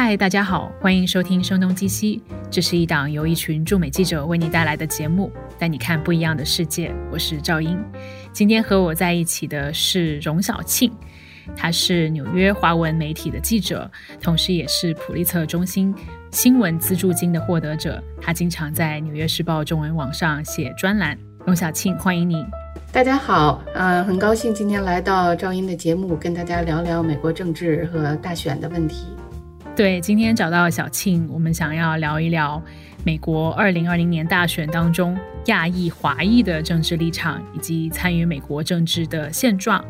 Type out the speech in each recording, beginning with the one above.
嗨，大家好，欢迎收听《声东击西》，这是一档由一群驻美记者为你带来的节目，带你看不一样的世界。我是赵英，今天和我在一起的是荣小庆，他是纽约华文媒体的记者，同时也是普利策中心新闻资助金的获得者。他经常在《纽约时报》中文网上写专栏。荣小庆，欢迎你。大家好，呃，很高兴今天来到赵英的节目，跟大家聊聊美国政治和大选的问题。对，今天找到小庆，我们想要聊一聊美国二零二零年大选当中亚裔、华裔的政治立场以及参与美国政治的现状。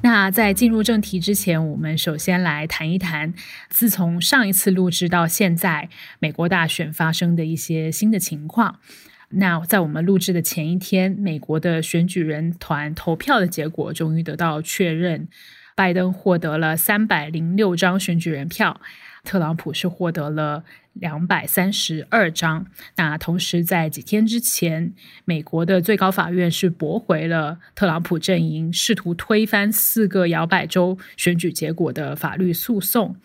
那在进入正题之前，我们首先来谈一谈，自从上一次录制到现在，美国大选发生的一些新的情况。那在我们录制的前一天，美国的选举人团投票的结果终于得到确认，拜登获得了三百零六张选举人票。特朗普是获得了两百三十二张。那同时，在几天之前，美国的最高法院是驳回了特朗普阵营试图推翻四个摇摆州选举结果的法律诉讼。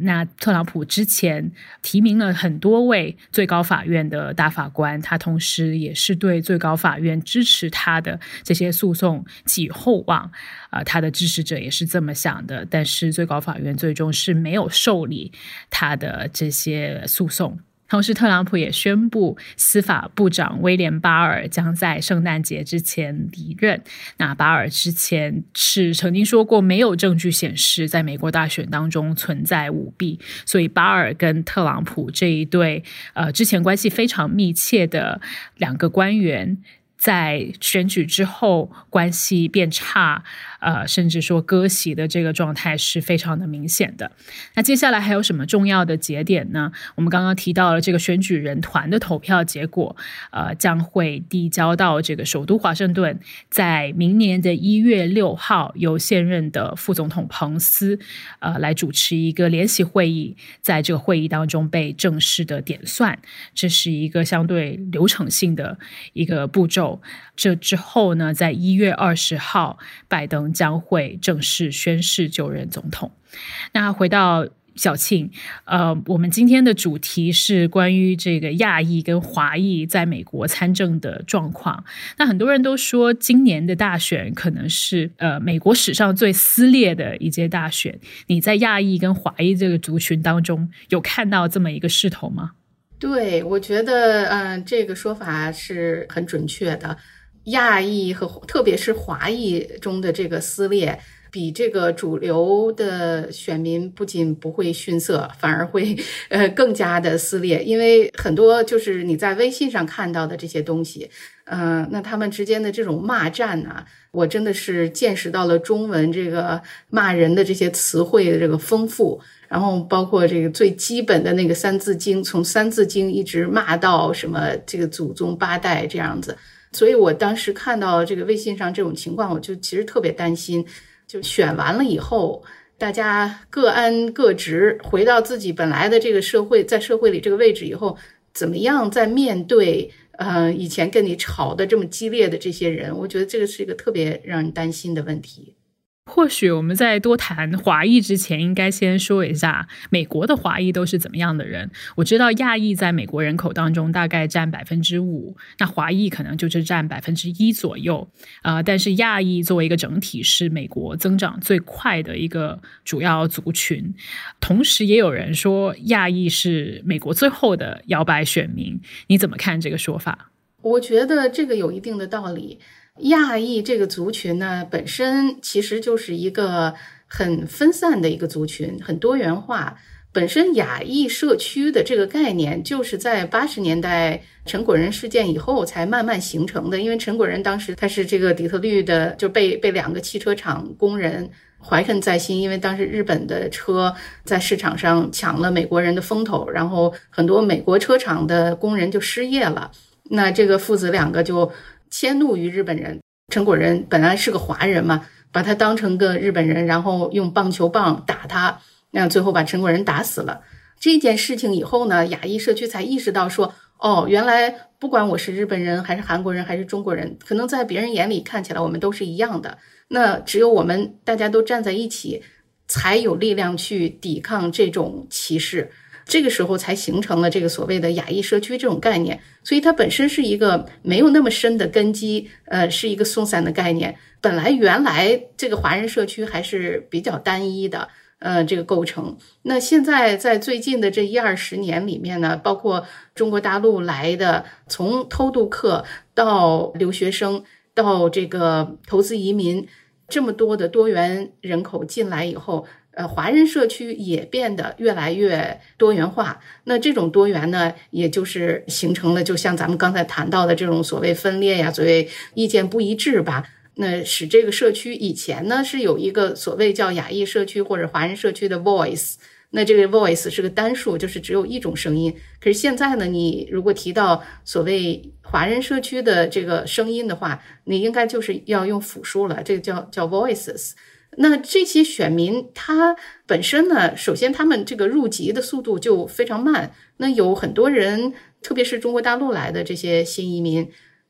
那特朗普之前提名了很多位最高法院的大法官，他同时也是对最高法院支持他的这些诉讼寄予厚望。啊，他的支持者也是这么想的，但是最高法院最终是没有受理他的这些诉讼。同时，特朗普也宣布，司法部长威廉巴尔将在圣诞节之前离任。那巴尔之前是曾经说过，没有证据显示在美国大选当中存在舞弊，所以巴尔跟特朗普这一对呃之前关系非常密切的两个官员。在选举之后，关系变差，呃，甚至说割席的这个状态是非常的明显的。那接下来还有什么重要的节点呢？我们刚刚提到了这个选举人团的投票结果，呃，将会递交到这个首都华盛顿，在明年的一月六号，由现任的副总统彭斯，呃，来主持一个联席会议，在这个会议当中被正式的点算，这是一个相对流程性的一个步骤。这之后呢，在一月二十号，拜登将会正式宣誓就任总统。那回到小庆，呃，我们今天的主题是关于这个亚裔跟华裔在美国参政的状况。那很多人都说，今年的大选可能是呃美国史上最撕裂的一届大选。你在亚裔跟华裔这个族群当中，有看到这么一个势头吗？对，我觉得，嗯，这个说法是很准确的。亚裔和特别是华裔中的这个撕裂，比这个主流的选民不仅不会逊色，反而会呃更加的撕裂。因为很多就是你在微信上看到的这些东西，嗯，那他们之间的这种骂战呢，我真的是见识到了中文这个骂人的这些词汇的这个丰富。然后包括这个最基本的那个《三字经》，从《三字经》一直骂到什么这个祖宗八代这样子，所以我当时看到这个微信上这种情况，我就其实特别担心。就选完了以后，大家各安各职，回到自己本来的这个社会，在社会里这个位置以后，怎么样在面对呃以前跟你吵的这么激烈的这些人？我觉得这个是一个特别让人担心的问题。或许我们在多谈华裔之前，应该先说一下美国的华裔都是怎么样的人。我知道亚裔在美国人口当中大概占百分之五，那华裔可能就是占百分之一左右。呃，但是亚裔作为一个整体，是美国增长最快的一个主要族群。同时，也有人说亚裔是美国最后的摇摆选民。你怎么看这个说法？我觉得这个有一定的道理。亚裔这个族群呢，本身其实就是一个很分散的一个族群，很多元化。本身亚裔社区的这个概念，就是在八十年代陈果仁事件以后才慢慢形成的。因为陈果仁当时他是这个底特律的，就被被两个汽车厂工人怀恨在心，因为当时日本的车在市场上抢了美国人的风头，然后很多美国车厂的工人就失业了。那这个父子两个就。迁怒于日本人，陈果仁本来是个华人嘛，把他当成个日本人，然后用棒球棒打他，那最后把陈果仁打死了。这件事情以后呢，亚裔社区才意识到说，哦，原来不管我是日本人还是韩国人还是中国人，可能在别人眼里看起来我们都是一样的。那只有我们大家都站在一起，才有力量去抵抗这种歧视。这个时候才形成了这个所谓的亚裔社区这种概念，所以它本身是一个没有那么深的根基，呃，是一个松散的概念。本来原来这个华人社区还是比较单一的，呃，这个构成。那现在在最近的这一二十年里面呢，包括中国大陆来的，从偷渡客到留学生到这个投资移民，这么多的多元人口进来以后。呃，华人社区也变得越来越多元化。那这种多元呢，也就是形成了，就像咱们刚才谈到的这种所谓分裂呀，所谓意见不一致吧。那使这个社区以前呢是有一个所谓叫亚裔社区或者华人社区的 voice，那这个 voice 是个单数，就是只有一种声音。可是现在呢，你如果提到所谓华人社区的这个声音的话，你应该就是要用复数了，这个叫叫 voices。那这些选民他本身呢，首先他们这个入籍的速度就非常慢。那有很多人，特别是中国大陆来的这些新移民，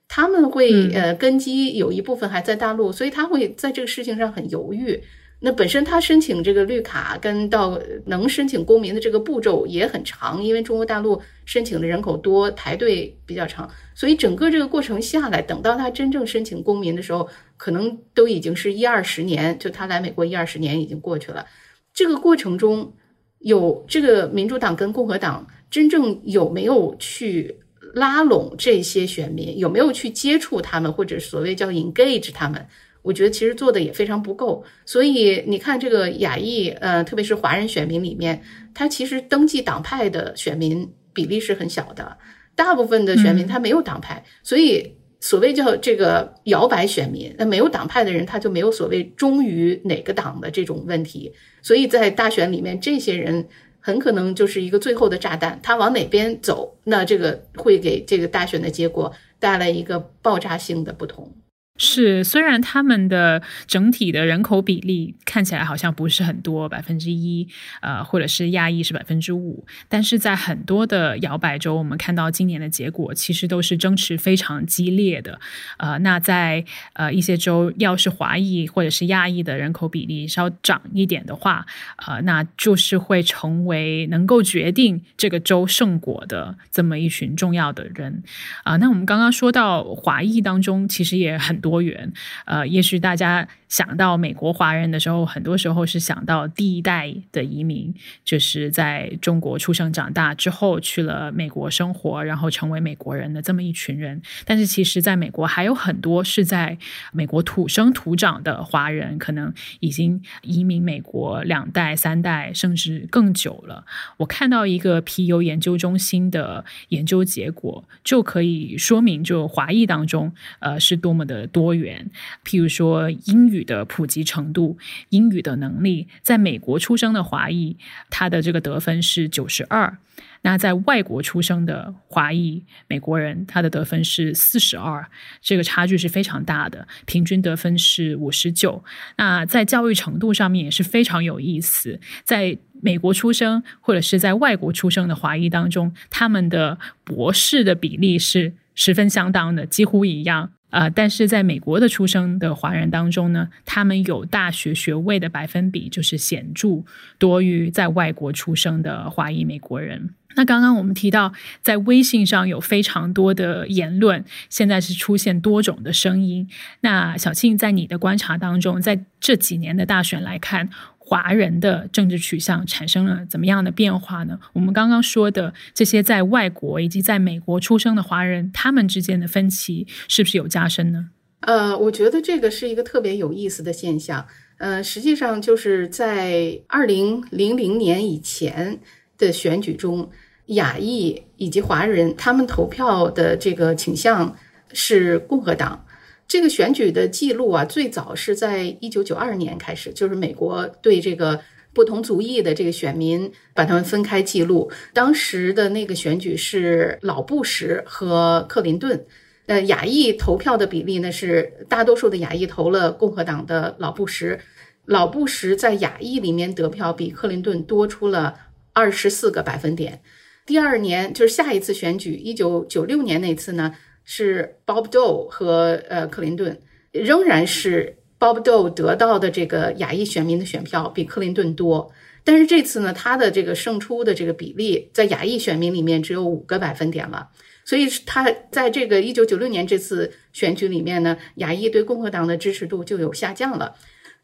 他们会呃根基有一部分还在大陆，所以他会在这个事情上很犹豫。那本身他申请这个绿卡跟到能申请公民的这个步骤也很长，因为中国大陆申请的人口多，排队比较长，所以整个这个过程下来，等到他真正申请公民的时候，可能都已经是一二十年，就他来美国一二十年已经过去了。这个过程中有这个民主党跟共和党真正有没有去拉拢这些选民，有没有去接触他们，或者所谓叫 engage 他们？我觉得其实做的也非常不够，所以你看这个亚裔，呃，特别是华人选民里面，他其实登记党派的选民比例是很小的，大部分的选民他没有党派，所以所谓叫这个摇摆选民，那没有党派的人他就没有所谓忠于哪个党的这种问题，所以在大选里面，这些人很可能就是一个最后的炸弹，他往哪边走，那这个会给这个大选的结果带来一个爆炸性的不同。是，虽然他们的整体的人口比例看起来好像不是很多，百分之一，呃，或者是亚裔是百分之五，但是在很多的摇摆州，我们看到今年的结果其实都是争持非常激烈的。呃，那在呃一些州，要是华裔或者是亚裔的人口比例稍涨一点的话，呃，那就是会成为能够决定这个州胜果的这么一群重要的人。啊，那我们刚刚说到华裔当中，其实也很多。多元，呃，也许大家。想到美国华人的时候，很多时候是想到第一代的移民，就是在中国出生长大之后去了美国生活，然后成为美国人的这么一群人。但是其实，在美国还有很多是在美国土生土长的华人，可能已经移民美国两代、三代，甚至更久了。我看到一个皮尤研究中心的研究结果，就可以说明，就华裔当中，呃，是多么的多元。譬如说英语。的普及程度，英语的能力，在美国出生的华裔，他的这个得分是九十二；那在外国出生的华裔美国人，他的得分是四十二，这个差距是非常大的，平均得分是五十九。那在教育程度上面也是非常有意思，在美国出生或者是在外国出生的华裔当中，他们的博士的比例是十分相当的，几乎一样。呃，但是在美国的出生的华人当中呢，他们有大学学位的百分比就是显著多于在外国出生的华裔美国人。那刚刚我们提到，在微信上有非常多的言论，现在是出现多种的声音。那小庆在你的观察当中，在这几年的大选来看。华人的政治取向产生了怎么样的变化呢？我们刚刚说的这些在外国以及在美国出生的华人，他们之间的分歧是不是有加深呢？呃，我觉得这个是一个特别有意思的现象。呃，实际上就是在二零零零年以前的选举中，亚裔以及华人他们投票的这个倾向是共和党。这个选举的记录啊，最早是在一九九二年开始，就是美国对这个不同族裔的这个选民把他们分开记录。当时的那个选举是老布什和克林顿，呃，亚裔投票的比例呢是大多数的亚裔投了共和党的老布什，老布什在亚裔里面得票比克林顿多出了二十四个百分点。第二年就是下一次选举，一九九六年那次呢。是 Bob Dole 和呃克林顿，仍然是 Bob Dole 得到的这个亚裔选民的选票比克林顿多。但是这次呢，他的这个胜出的这个比例在亚裔选民里面只有五个百分点了，所以他在这个一九九六年这次选举里面呢，亚裔对共和党的支持度就有下降了。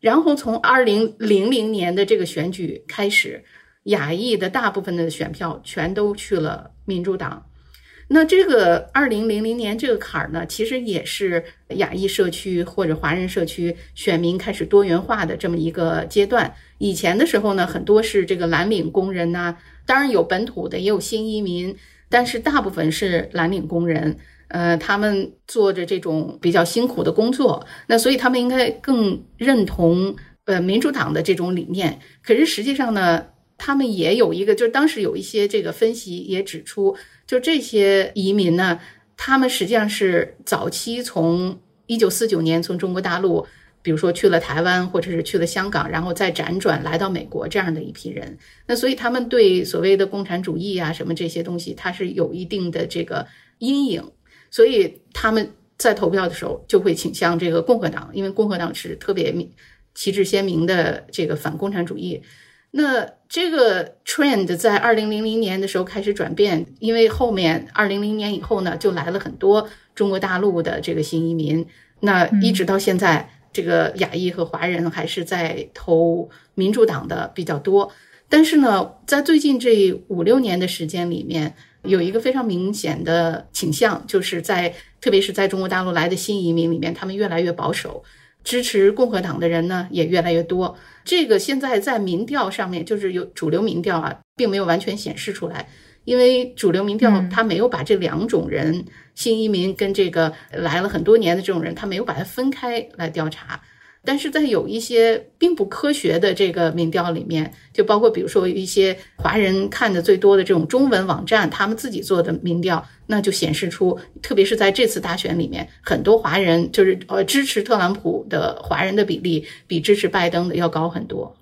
然后从二零零零年的这个选举开始，亚裔的大部分的选票全都去了民主党。那这个二零零零年这个坎儿呢，其实也是亚裔社区或者华人社区选民开始多元化的这么一个阶段。以前的时候呢，很多是这个蓝领工人呐，当然有本土的，也有新移民，但是大部分是蓝领工人。呃，他们做着这种比较辛苦的工作，那所以他们应该更认同呃民主党的这种理念。可是实际上呢，他们也有一个，就是当时有一些这个分析也指出。就这些移民呢，他们实际上是早期从一九四九年从中国大陆，比如说去了台湾或者是去了香港，然后再辗转来到美国这样的一批人。那所以他们对所谓的共产主义啊什么这些东西，它是有一定的这个阴影，所以他们在投票的时候就会倾向这个共和党，因为共和党是特别旗帜鲜明的这个反共产主义。那这个 trend 在二零零零年的时候开始转变，因为后面二零零年以后呢，就来了很多中国大陆的这个新移民。那一直到现在，这个亚裔和华人还是在投民主党的比较多。但是呢，在最近这五六年的时间里面，有一个非常明显的倾向，就是在特别是在中国大陆来的新移民里面，他们越来越保守。支持共和党的人呢也越来越多，这个现在在民调上面就是有主流民调啊，并没有完全显示出来，因为主流民调它没有把这两种人，新移民跟这个来了很多年的这种人，他没有把它分开来调查。但是在有一些并不科学的这个民调里面，就包括比如说一些华人看的最多的这种中文网站，他们自己做的民调，那就显示出，特别是在这次大选里面，很多华人就是呃支持特朗普的华人的比例比支持拜登的要高很多。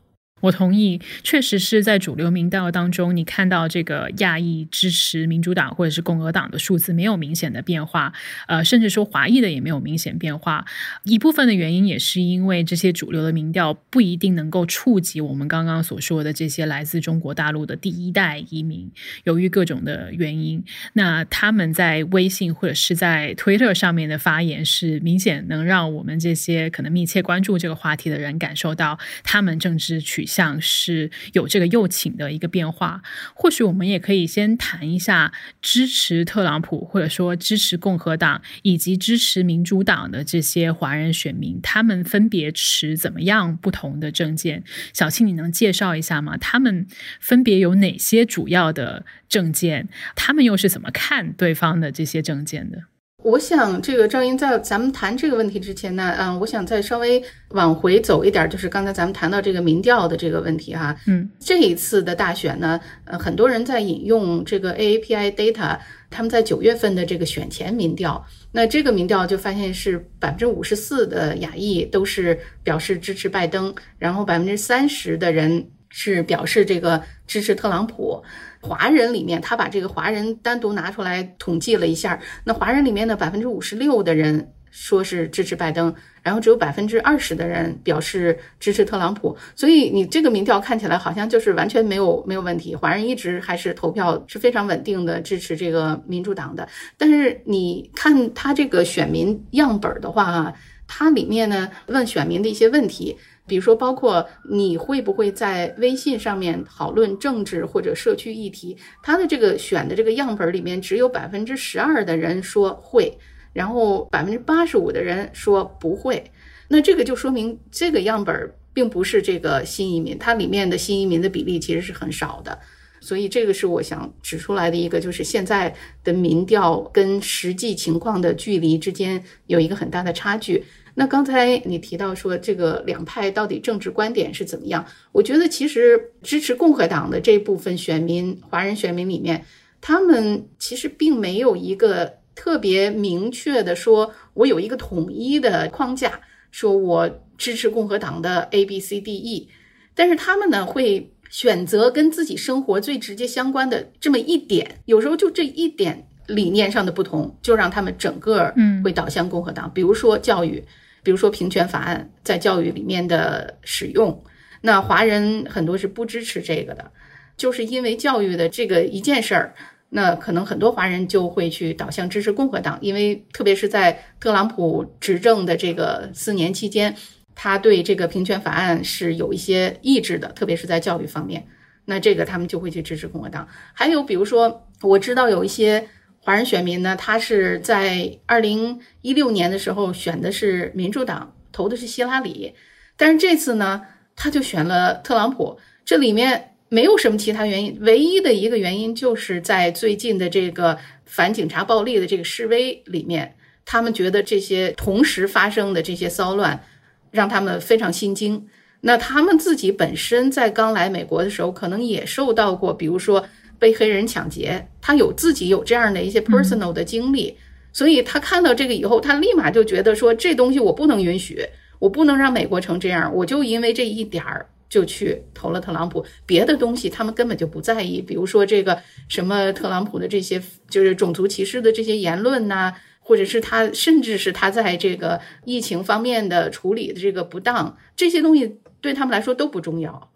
我同意，确实是在主流民调当中，你看到这个亚裔支持民主党或者是共和党的数字没有明显的变化，呃，甚至说华裔的也没有明显变化。一部分的原因也是因为这些主流的民调不一定能够触及我们刚刚所说的这些来自中国大陆的第一代移民，由于各种的原因，那他们在微信或者是在推特上面的发言是明显能让我们这些可能密切关注这个话题的人感受到他们政治取。像是有这个右倾的一个变化，或许我们也可以先谈一下支持特朗普或者说支持共和党以及支持民主党的这些华人选民，他们分别持怎么样不同的政见？小庆，你能介绍一下吗？他们分别有哪些主要的政见？他们又是怎么看对方的这些政见的？我想，这个赵英在咱们谈这个问题之前呢，嗯，我想再稍微往回走一点，就是刚才咱们谈到这个民调的这个问题哈，嗯，这一次的大选呢，呃，很多人在引用这个 AAPI data，他们在九月份的这个选前民调，那这个民调就发现是百分之五十四的亚裔都是表示支持拜登，然后百分之三十的人是表示这个支持特朗普。华人里面，他把这个华人单独拿出来统计了一下，那华人里面呢，百分之五十六的人说是支持拜登，然后只有百分之二十的人表示支持特朗普。所以你这个民调看起来好像就是完全没有没有问题，华人一直还是投票是非常稳定的支持这个民主党的。但是你看他这个选民样本的话啊，他里面呢问选民的一些问题。比如说，包括你会不会在微信上面讨论政治或者社区议题？他的这个选的这个样本里面，只有百分之十二的人说会，然后百分之八十五的人说不会。那这个就说明这个样本并不是这个新移民，它里面的新移民的比例其实是很少的。所以这个是我想指出来的一个，就是现在的民调跟实际情况的距离之间有一个很大的差距。那刚才你提到说这个两派到底政治观点是怎么样？我觉得其实支持共和党的这部分选民，华人选民里面，他们其实并没有一个特别明确的说，我有一个统一的框架，说我支持共和党的 A B C D E，但是他们呢会选择跟自己生活最直接相关的这么一点，有时候就这一点理念上的不同，就让他们整个嗯会导向共和党，比如说教育。比如说平权法案在教育里面的使用，那华人很多是不支持这个的，就是因为教育的这个一件事儿，那可能很多华人就会去导向支持共和党，因为特别是在特朗普执政的这个四年期间，他对这个平权法案是有一些抑制的，特别是在教育方面。那这个他们就会去支持共和党。还有比如说，我知道有一些华人选民呢，他是在二零一六年的时候选的是民主党，投的是希拉里，但是这次呢，他就选了特朗普。这里面没有什么其他原因，唯一的一个原因就是在最近的这个反警察暴力的这个示威里面，他们觉得这些同时发生的这些骚乱，让他们非常心惊。那他们自己本身在刚来美国的时候，可能也受到过，比如说被黑人抢劫，他有自己有这样的一些 personal 的经历，所以他看到这个以后，他立马就觉得说这东西我不能允许，我不能让美国成这样，我就因为这一点儿就去投了特朗普，别的东西他们根本就不在意，比如说这个什么特朗普的这些就是种族歧视的这些言论呐。或者是他，甚至是他在这个疫情方面的处理的这个不当，这些东西对他们来说都不重要。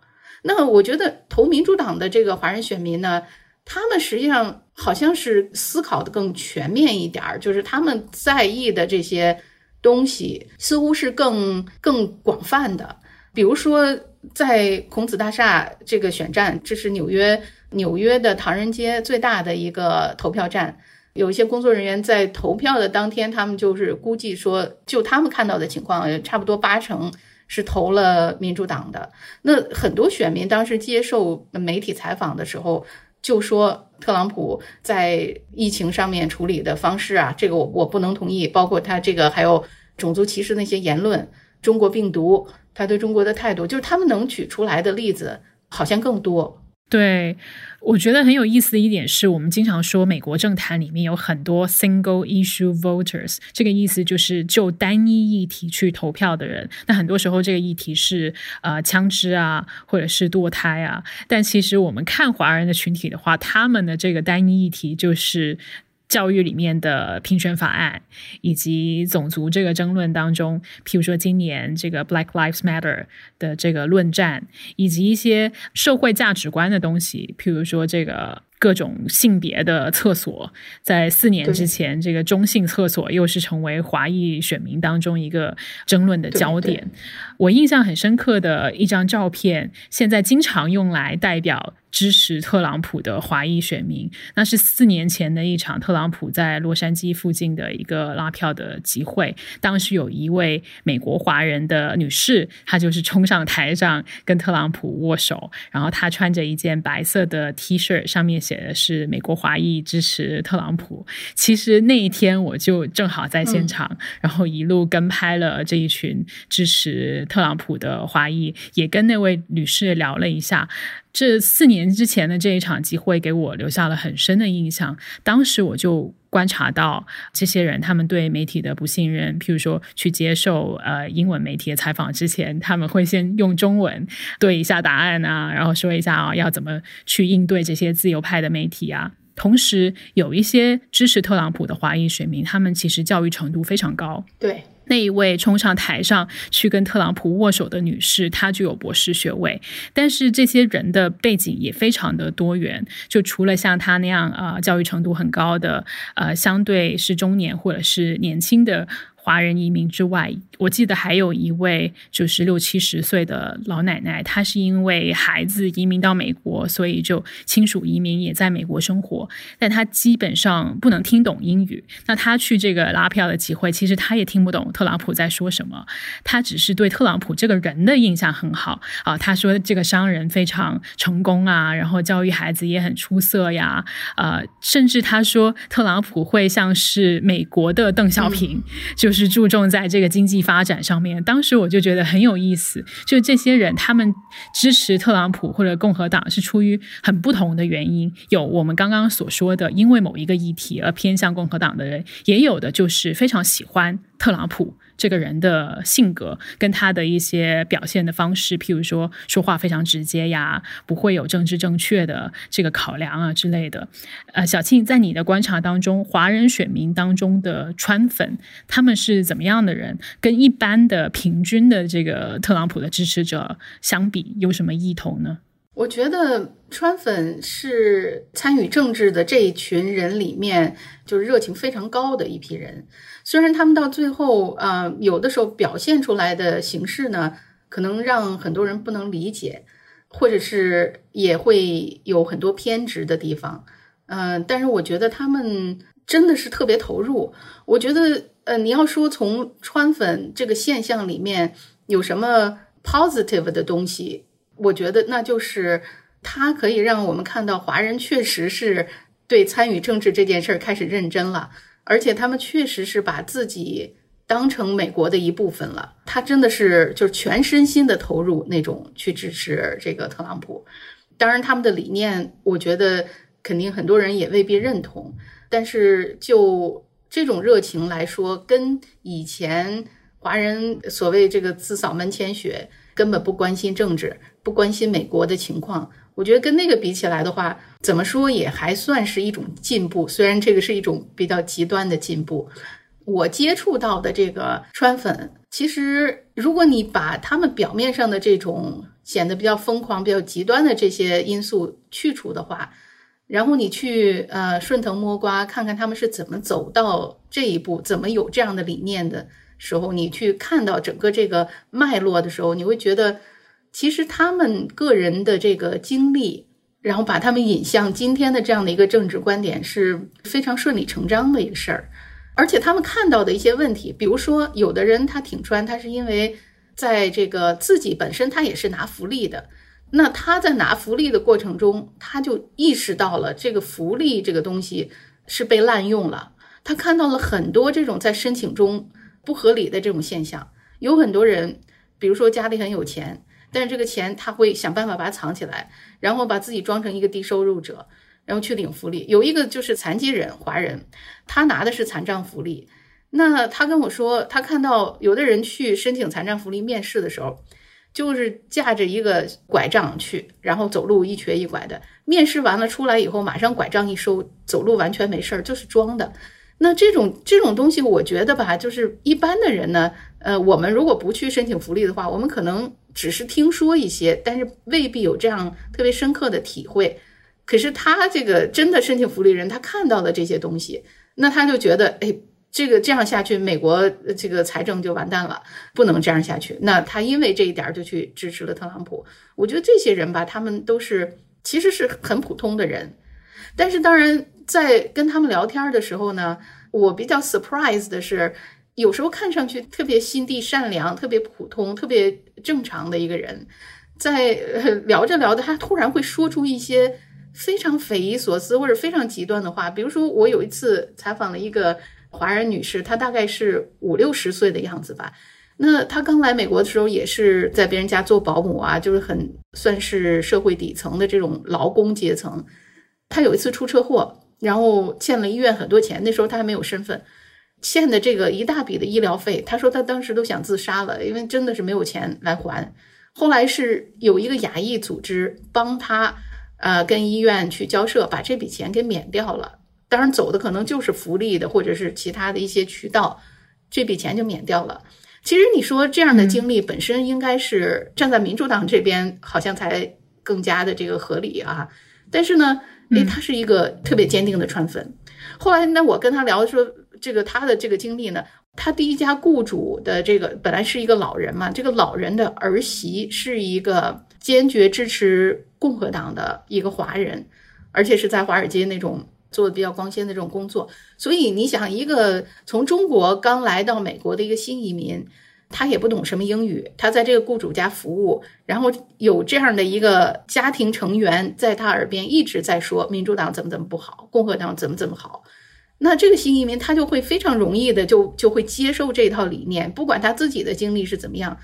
那我觉得投民主党的这个华人选民呢，他们实际上好像是思考的更全面一点儿，就是他们在意的这些东西似乎是更更广泛的。比如说，在孔子大厦这个选战，这是纽约纽约的唐人街最大的一个投票站。有一些工作人员在投票的当天，他们就是估计说，就他们看到的情况，差不多八成是投了民主党的。那很多选民当时接受媒体采访的时候，就说特朗普在疫情上面处理的方式啊，这个我我不能同意。包括他这个还有种族歧视那些言论，中国病毒，他对中国的态度，就是他们能举出来的例子好像更多。对，我觉得很有意思的一点是，我们经常说美国政坛里面有很多 single issue voters，这个意思就是就单一议题去投票的人。那很多时候这个议题是呃枪支啊，或者是堕胎啊。但其实我们看华人的群体的话，他们的这个单一议题就是。教育里面的平权法案，以及种族这个争论当中，譬如说今年这个 Black Lives Matter 的这个论战，以及一些社会价值观的东西，譬如说这个。各种性别的厕所，在四年之前，这个中性厕所又是成为华裔选民当中一个争论的焦点。我印象很深刻的一张照片，现在经常用来代表支持特朗普的华裔选民，那是四年前的一场特朗普在洛杉矶附近的一个拉票的集会。当时有一位美国华人的女士，她就是冲上台上跟特朗普握手，然后她穿着一件白色的 T 恤，上面。写的是美国华裔支持特朗普。其实那一天我就正好在现场，然后一路跟拍了这一群支持特朗普的华裔，也跟那位女士聊了一下。这四年之前的这一场集会给我留下了很深的印象。当时我就观察到这些人他们对媒体的不信任，譬如说去接受呃英文媒体的采访之前，他们会先用中文对一下答案啊，然后说一下啊要怎么去应对这些自由派的媒体啊。同时，有一些支持特朗普的华裔选民，他们其实教育程度非常高。对。那一位冲上台上去跟特朗普握手的女士，她具有博士学位。但是这些人的背景也非常的多元，就除了像她那样啊教育程度很高的，呃，相对是中年或者是年轻的。华人移民之外，我记得还有一位就是六七十岁的老奶奶，她是因为孩子移民到美国，所以就亲属移民也在美国生活，但她基本上不能听懂英语。那她去这个拉票的机会，其实她也听不懂特朗普在说什么，她只是对特朗普这个人的印象很好啊。她说这个商人非常成功啊，然后教育孩子也很出色呀，呃，甚至她说特朗普会像是美国的邓小平，就。是注重在这个经济发展上面。当时我就觉得很有意思，就这些人他们支持特朗普或者共和党是出于很不同的原因。有我们刚刚所说的，因为某一个议题而偏向共和党的人，也有的就是非常喜欢特朗普这个人的性格跟他的一些表现的方式，譬如说说话非常直接呀，不会有政治正确的这个考量啊之类的。呃，小庆在你的观察当中，华人选民当中的川粉他们是怎么样的人？跟一般的平均的这个特朗普的支持者相比，有什么异同呢？我觉得川粉是参与政治的这一群人里面，就是热情非常高的一批人。虽然他们到最后，呃，有的时候表现出来的形式呢，可能让很多人不能理解，或者是也会有很多偏执的地方。嗯，但是我觉得他们真的是特别投入。我觉得，呃，你要说从川粉这个现象里面有什么 positive 的东西？我觉得那就是它可以让我们看到华人确实是对参与政治这件事儿开始认真了，而且他们确实是把自己当成美国的一部分了。他真的是就是全身心的投入那种去支持这个特朗普。当然，他们的理念，我觉得肯定很多人也未必认同，但是就这种热情来说，跟以前华人所谓这个自扫门前雪。根本不关心政治，不关心美国的情况。我觉得跟那个比起来的话，怎么说也还算是一种进步。虽然这个是一种比较极端的进步。我接触到的这个川粉，其实如果你把他们表面上的这种显得比较疯狂、比较极端的这些因素去除的话，然后你去呃顺藤摸瓜，看看他们是怎么走到这一步，怎么有这样的理念的。时候，你去看到整个这个脉络的时候，你会觉得，其实他们个人的这个经历，然后把他们引向今天的这样的一个政治观点，是非常顺理成章的一个事儿。而且他们看到的一些问题，比如说，有的人他挺穿，他是因为在这个自己本身他也是拿福利的，那他在拿福利的过程中，他就意识到了这个福利这个东西是被滥用了，他看到了很多这种在申请中。不合理的这种现象，有很多人，比如说家里很有钱，但是这个钱他会想办法把它藏起来，然后把自己装成一个低收入者，然后去领福利。有一个就是残疾人华人，他拿的是残障福利。那他跟我说，他看到有的人去申请残障福利面试的时候，就是架着一个拐杖去，然后走路一瘸一拐的。面试完了出来以后，马上拐杖一收，走路完全没事儿，就是装的。那这种这种东西，我觉得吧，就是一般的人呢，呃，我们如果不去申请福利的话，我们可能只是听说一些，但是未必有这样特别深刻的体会。可是他这个真的申请福利人，他看到了这些东西，那他就觉得，哎，这个这样下去，美国这个财政就完蛋了，不能这样下去。那他因为这一点就去支持了特朗普。我觉得这些人吧，他们都是其实是很普通的人，但是当然。在跟他们聊天的时候呢，我比较 surprise 的是，有时候看上去特别心地善良、特别普通、特别正常的一个人，在聊着聊着，他突然会说出一些非常匪夷所思或者非常极端的话。比如说，我有一次采访了一个华人女士，她大概是五六十岁的样子吧。那她刚来美国的时候，也是在别人家做保姆啊，就是很算是社会底层的这种劳工阶层。她有一次出车祸。然后欠了医院很多钱，那时候他还没有身份，欠的这个一大笔的医疗费。他说他当时都想自杀了，因为真的是没有钱来还。后来是有一个亚裔组织帮他，呃，跟医院去交涉，把这笔钱给免掉了。当然走的可能就是福利的，或者是其他的一些渠道，这笔钱就免掉了。其实你说这样的经历本身应该是站在民主党这边，好像才更加的这个合理啊。但是呢？哎，他是一个特别坚定的川粉。后来，那我跟他聊说，这个他的这个经历呢，他第一家雇主的这个本来是一个老人嘛，这个老人的儿媳是一个坚决支持共和党的一个华人，而且是在华尔街那种做的比较光鲜的这种工作。所以你想，一个从中国刚来到美国的一个新移民。他也不懂什么英语，他在这个雇主家服务，然后有这样的一个家庭成员在他耳边一直在说民主党怎么怎么不好，共和党怎么怎么好，那这个新移民他就会非常容易的就就会接受这套理念，不管他自己的经历是怎么样，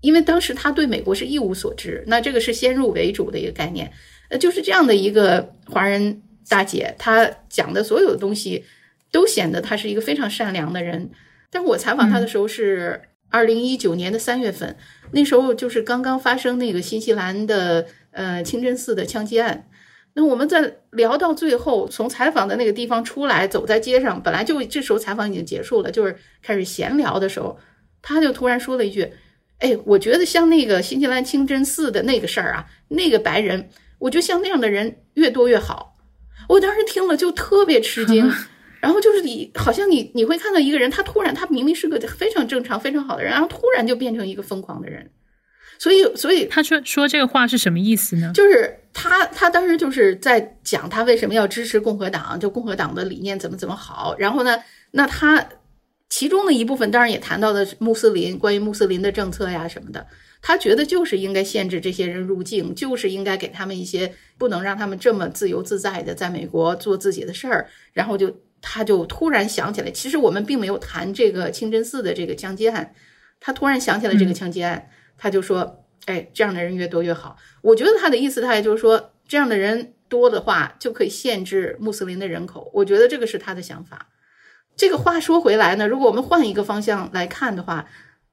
因为当时他对美国是一无所知，那这个是先入为主的一个概念，呃，就是这样的一个华人大姐，她讲的所有的东西都显得她是一个非常善良的人。但我采访他的时候是二零一九年的三月份，那时候就是刚刚发生那个新西兰的呃清真寺的枪击案。那我们在聊到最后，从采访的那个地方出来，走在街上，本来就这时候采访已经结束了，就是开始闲聊的时候，他就突然说了一句：“哎，我觉得像那个新西兰清真寺的那个事儿啊，那个白人，我觉得像那样的人越多越好。”我当时听了就特别吃惊，然后就是你好像你你会看到一个人，他突然他明明是个非常正常、非常好的人，然后突然就变成一个疯狂的人。所以，所以他说说这个话是什么意思呢？就是他，他当时就是在讲他为什么要支持共和党，就共和党的理念怎么怎么好。然后呢，那他其中的一部分当然也谈到的穆斯林，关于穆斯林的政策呀什么的。他觉得就是应该限制这些人入境，就是应该给他们一些不能让他们这么自由自在的在美国做自己的事儿。然后就他就突然想起来，其实我们并没有谈这个清真寺的这个枪击案，他突然想起来这个枪击案。他就说：“哎，这样的人越多越好。”我觉得他的意思，他也就是说，这样的人多的话，就可以限制穆斯林的人口。我觉得这个是他的想法。这个话说回来呢，如果我们换一个方向来看的话，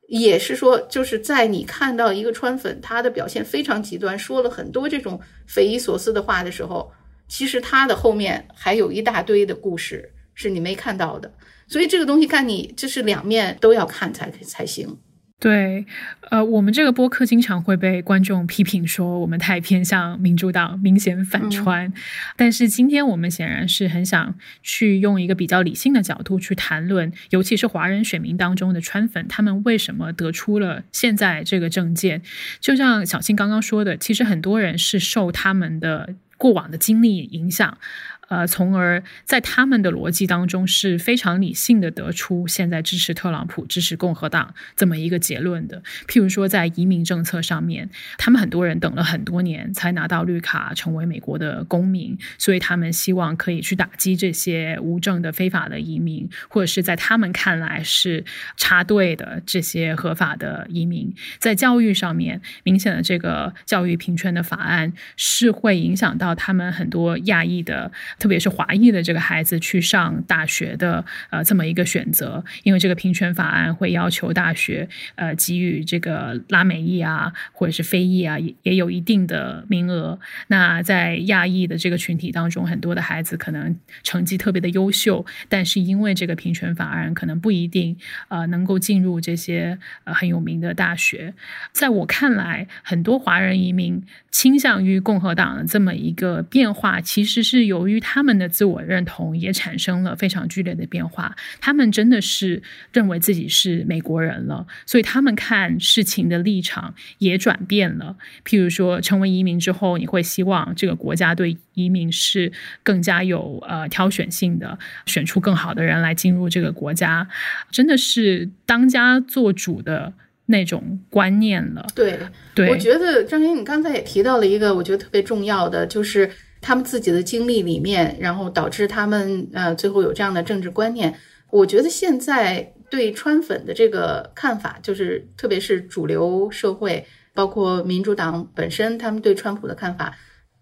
也是说，就是在你看到一个川粉他的表现非常极端，说了很多这种匪夷所思的话的时候，其实他的后面还有一大堆的故事是你没看到的。所以这个东西看你就是两面都要看才才行。对，呃，我们这个播客经常会被观众批评说我们太偏向民主党，明显反川。但是今天我们显然是很想去用一个比较理性的角度去谈论，尤其是华人选民当中的川粉，他们为什么得出了现在这个政见？就像小青刚刚说的，其实很多人是受他们的过往的经历影响。呃，从而在他们的逻辑当中是非常理性的得出现在支持特朗普、支持共和党这么一个结论的。譬如说，在移民政策上面，他们很多人等了很多年才拿到绿卡，成为美国的公民，所以他们希望可以去打击这些无证的非法的移民，或者是在他们看来是插队的这些合法的移民。在教育上面，明显的这个教育平权的法案是会影响到他们很多亚裔的。特别是华裔的这个孩子去上大学的呃这么一个选择，因为这个平权法案会要求大学呃给予这个拉美裔啊或者是非裔啊也也有一定的名额。那在亚裔的这个群体当中，很多的孩子可能成绩特别的优秀，但是因为这个平权法案，可能不一定呃能够进入这些呃很有名的大学。在我看来，很多华人移民倾向于共和党的这么一个变化，其实是由于。他们的自我认同也产生了非常剧烈的变化，他们真的是认为自己是美国人了，所以他们看事情的立场也转变了。譬如说，成为移民之后，你会希望这个国家对移民是更加有呃挑选性的，选出更好的人来进入这个国家，真的是当家做主的那种观念了。对，对，我觉得张英，你刚才也提到了一个我觉得特别重要的，就是。他们自己的经历里面，然后导致他们呃最后有这样的政治观念。我觉得现在对川粉的这个看法，就是特别是主流社会，包括民主党本身，他们对川普的看法，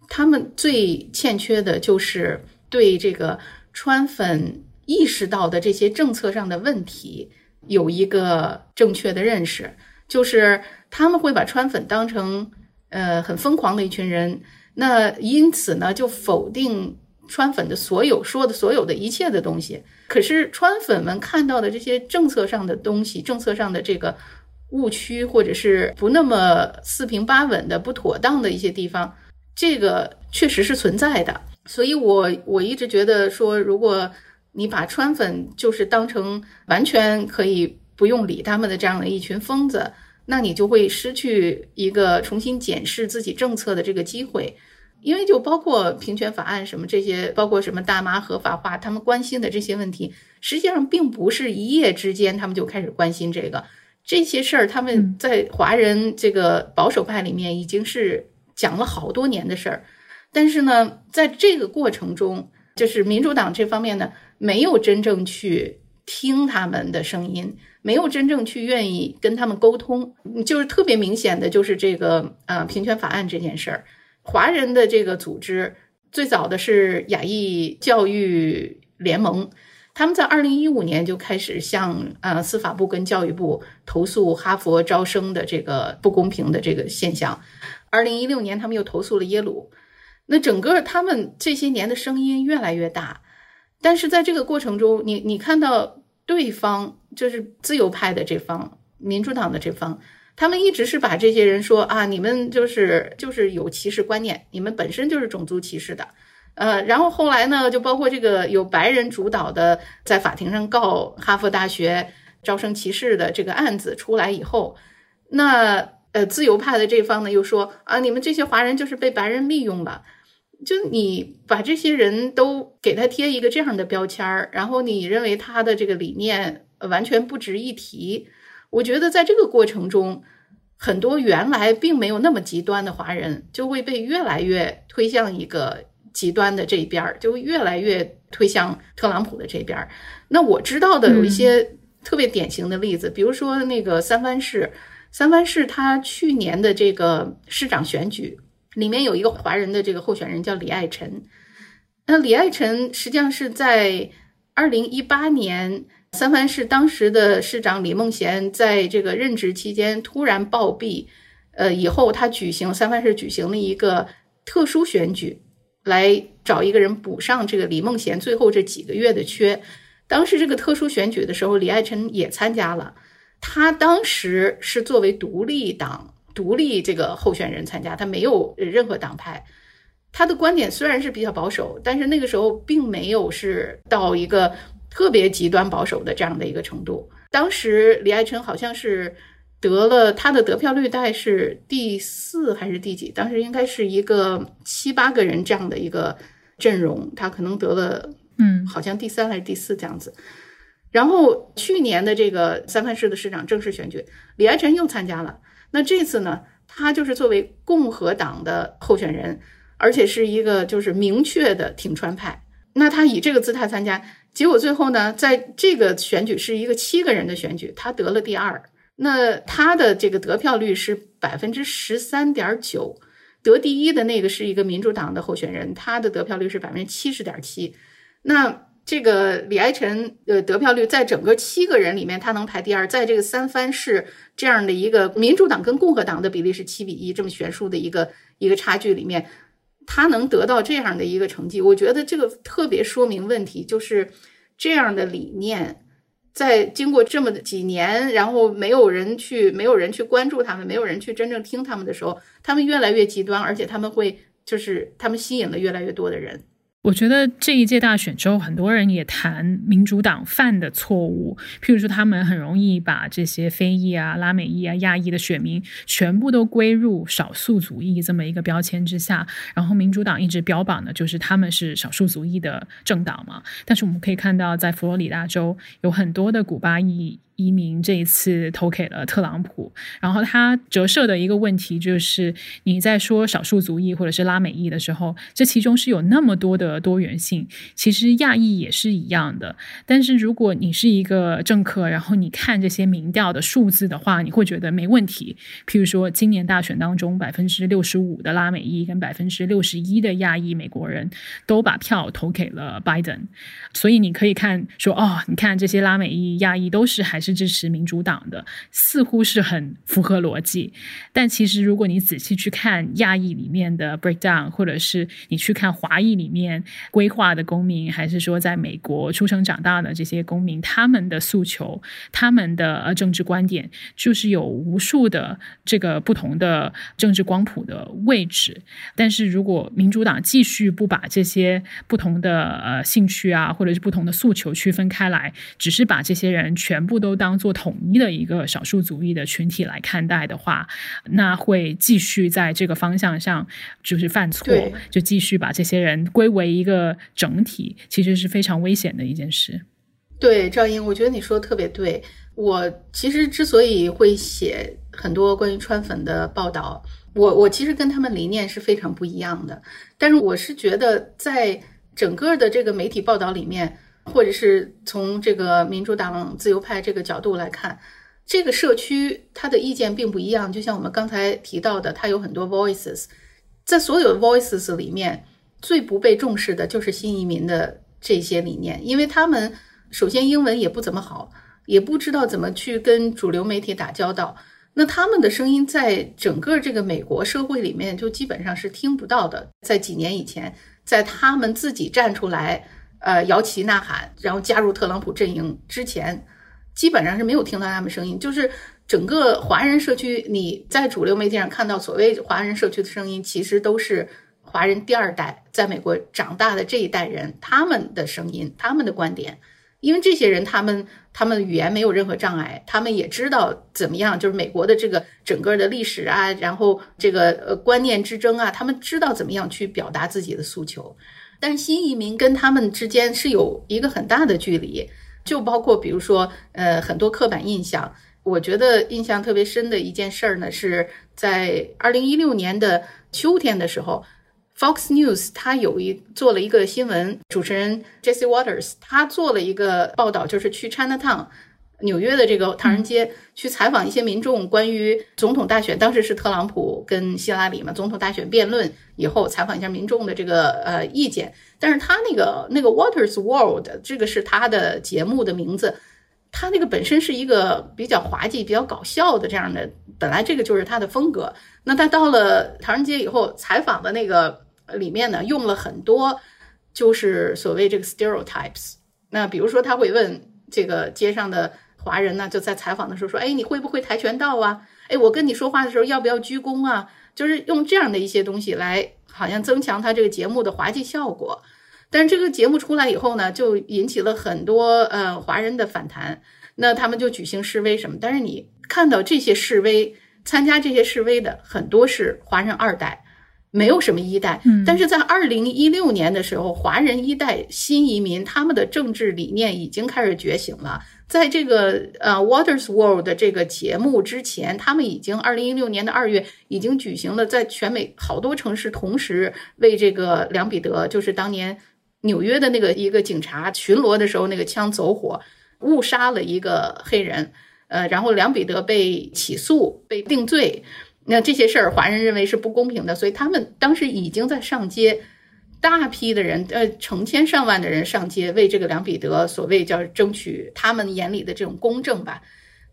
他们最欠缺的就是对这个川粉意识到的这些政策上的问题有一个正确的认识，就是他们会把川粉当成呃很疯狂的一群人。那因此呢，就否定川粉的所有说的所有的一切的东西。可是川粉们看到的这些政策上的东西，政策上的这个误区，或者是不那么四平八稳的不妥当的一些地方，这个确实是存在的。所以，我我一直觉得说，如果你把川粉就是当成完全可以不用理他们的这样的一群疯子。那你就会失去一个重新检视自己政策的这个机会，因为就包括平权法案什么这些，包括什么大麻合法化，他们关心的这些问题，实际上并不是一夜之间他们就开始关心这个这些事儿，他们在华人这个保守派里面已经是讲了好多年的事儿，但是呢，在这个过程中，就是民主党这方面呢，没有真正去听他们的声音。没有真正去愿意跟他们沟通，就是特别明显的就是这个呃平权法案这件事儿。华人的这个组织最早的是亚裔教育联盟，他们在二零一五年就开始向呃司法部跟教育部投诉哈佛招生的这个不公平的这个现象。二零一六年，他们又投诉了耶鲁。那整个他们这些年的声音越来越大，但是在这个过程中，你你看到对方就是自由派的这方，民主党的这方，他们一直是把这些人说啊，你们就是就是有歧视观念，你们本身就是种族歧视的。呃，然后后来呢，就包括这个有白人主导的在法庭上告哈佛大学招生歧视的这个案子出来以后，那呃自由派的这方呢又说啊，你们这些华人就是被白人利用了，就你把这些人都给他贴一个这样的标签儿，然后你认为他的这个理念完全不值一提，我觉得在这个过程中，很多原来并没有那么极端的华人就会被越来越推向一个。极端的这一边儿就越来越推向特朗普的这边儿。那我知道的有一些特别典型的例子，比如说那个三藩市，三藩市他去年的这个市长选举里面有一个华人的这个候选人叫李爱晨。那李爱晨实际上是在二零一八年三藩市当时的市长李梦贤在这个任职期间突然暴毙，呃，以后他举行三藩市举行了一个特殊选举。来找一个人补上这个李梦贤最后这几个月的缺。当时这个特殊选举的时候，李爱晨也参加了。他当时是作为独立党、独立这个候选人参加，他没有任何党派。他的观点虽然是比较保守，但是那个时候并没有是到一个特别极端保守的这样的一个程度。当时李爱琛好像是。得了，他的得票率大概是第四还是第几？当时应该是一个七八个人这样的一个阵容，他可能得了，嗯，好像第三还是第四这样子。然后去年的这个三藩市的市长正式选举，李爱琛又参加了。那这次呢，他就是作为共和党的候选人，而且是一个就是明确的挺川派。那他以这个姿态参加，结果最后呢，在这个选举是一个七个人的选举，他得了第二。那他的这个得票率是百分之十三点九，得第一的那个是一个民主党的候选人，他的得票率是百分之七十点七。那这个李爱晨的得票率在整个七个人里面，他能排第二，在这个三藩市这样的一个民主党跟共和党的比例是七比一这么悬殊的一个一个差距里面，他能得到这样的一个成绩，我觉得这个特别说明问题，就是这样的理念。在经过这么几年，然后没有人去，没有人去关注他们，没有人去真正听他们的时候，他们越来越极端，而且他们会，就是他们吸引了越来越多的人。我觉得这一届大选之后，很多人也谈民主党犯的错误，譬如说他们很容易把这些非裔啊、拉美裔啊、亚裔的选民全部都归入少数族裔这么一个标签之下，然后民主党一直标榜的就是他们是少数族裔的政党嘛。但是我们可以看到，在佛罗里达州有很多的古巴裔。移民这一次投给了特朗普，然后他折射的一个问题就是，你在说少数族裔或者是拉美裔的时候，这其中是有那么多的多元性，其实亚裔也是一样的。但是如果你是一个政客，然后你看这些民调的数字的话，你会觉得没问题。譬如说，今年大选当中，百分之六十五的拉美裔跟百分之六十一的亚裔美国人都把票投给了拜登，所以你可以看说，哦，你看这些拉美裔、亚裔都是还是。支持民主党的，似乎是很符合逻辑。但其实，如果你仔细去看亚裔里面的 breakdown，或者是你去看华裔里面规划的公民，还是说在美国出生长大的这些公民，他们的诉求、他们的政治观点，就是有无数的这个不同的政治光谱的位置。但是如果民主党继续不把这些不同的呃兴趣啊，或者是不同的诉求区分开来，只是把这些人全部都当做统一的一个少数族裔的群体来看待的话，那会继续在这个方向上就是犯错，就继续把这些人归为一个整体，其实是非常危险的一件事。对，赵英，我觉得你说的特别对。我其实之所以会写很多关于川粉的报道，我我其实跟他们理念是非常不一样的，但是我是觉得在整个的这个媒体报道里面。或者是从这个民主党自由派这个角度来看，这个社区他的意见并不一样。就像我们刚才提到的，他有很多 voices，在所有 voices 里面，最不被重视的就是新移民的这些理念，因为他们首先英文也不怎么好，也不知道怎么去跟主流媒体打交道。那他们的声音在整个这个美国社会里面就基本上是听不到的。在几年以前，在他们自己站出来，呃，摇旗呐喊，然后加入特朗普阵营之前，基本上是没有听到他们声音。就是整个华人社区，你在主流媒体上看到所谓华人社区的声音，其实都是华人第二代在美国长大的这一代人他们的声音，他们的观点。因为这些人，他们他们语言没有任何障碍，他们也知道怎么样，就是美国的这个整个的历史啊，然后这个呃观念之争啊，他们知道怎么样去表达自己的诉求。但是新移民跟他们之间是有一个很大的距离，就包括比如说呃很多刻板印象。我觉得印象特别深的一件事儿呢，是在二零一六年的秋天的时候。Fox News 他有一做了一个新闻，主持人 Jesse Waters 他做了一个报道，就是去 Chinatown 纽约的这个唐人街去采访一些民众，关于总统大选，当时是特朗普跟希拉里嘛，总统大选辩论以后采访一下民众的这个呃意见。但是他那个那个 Waters World 这个是他的节目的名字，他那个本身是一个比较滑稽、比较搞笑的这样的，本来这个就是他的风格。那他到了唐人街以后采访的那个。里面呢用了很多，就是所谓这个 stereotypes。那比如说他会问这个街上的华人呢，就在采访的时候说：“哎，你会不会跆拳道啊？哎，我跟你说话的时候要不要鞠躬啊？”就是用这样的一些东西来，好像增强他这个节目的滑稽效果。但是这个节目出来以后呢，就引起了很多呃华人的反弹。那他们就举行示威什么？但是你看到这些示威，参加这些示威的很多是华人二代。没有什么一代，但是在二零一六年的时候，华人一代新移民他们的政治理念已经开始觉醒了。在这个呃 Waters World 的这个节目之前，他们已经二零一六年的二月已经举行了在全美好多城市同时为这个梁彼得，就是当年纽约的那个一个警察巡逻的时候那个枪走火误杀了一个黑人，呃，然后梁彼得被起诉被定罪。那这些事儿，华人认为是不公平的，所以他们当时已经在上街，大批的人，呃，成千上万的人上街为这个梁彼得所谓叫争取他们眼里的这种公正吧。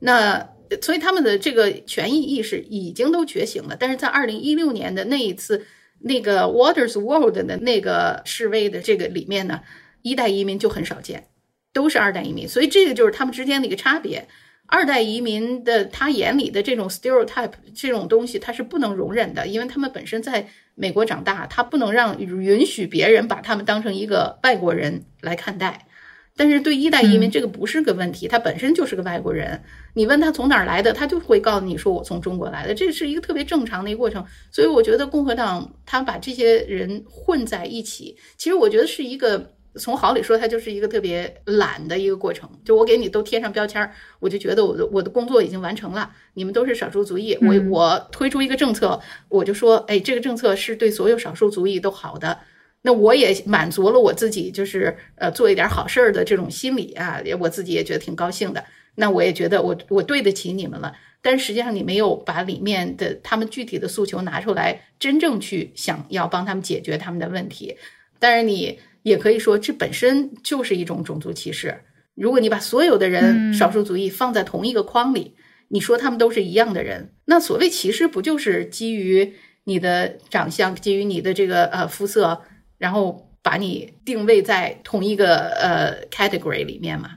那所以他们的这个权益意识已经都觉醒了，但是在二零一六年的那一次那个 Waters World 的那个示威的这个里面呢，一代移民就很少见，都是二代移民，所以这个就是他们之间的一个差别。二代移民的他眼里的这种 stereotype 这种东西，他是不能容忍的，因为他们本身在美国长大，他不能让允许别人把他们当成一个外国人来看待。但是对一代移民这个不是个问题，他本身就是个外国人。你问他从哪儿来的，他就会告诉你说我从中国来的，这是一个特别正常的一个过程。所以我觉得共和党他把这些人混在一起，其实我觉得是一个。从好里说，它就是一个特别懒的一个过程。就我给你都贴上标签儿，我就觉得我的我的工作已经完成了。你们都是少数族裔，我我推出一个政策，我就说，哎，这个政策是对所有少数族裔都好的。那我也满足了我自己，就是呃做一点好事儿的这种心理啊，我自己也觉得挺高兴的。那我也觉得我我对得起你们了。但实际上，你没有把里面的他们具体的诉求拿出来，真正去想要帮他们解决他们的问题。但是你。也可以说，这本身就是一种种族歧视。如果你把所有的人少数族裔放在同一个框里，你说他们都是一样的人，那所谓歧视不就是基于你的长相，基于你的这个呃肤色，然后把你定位在同一个呃 category 里面吗？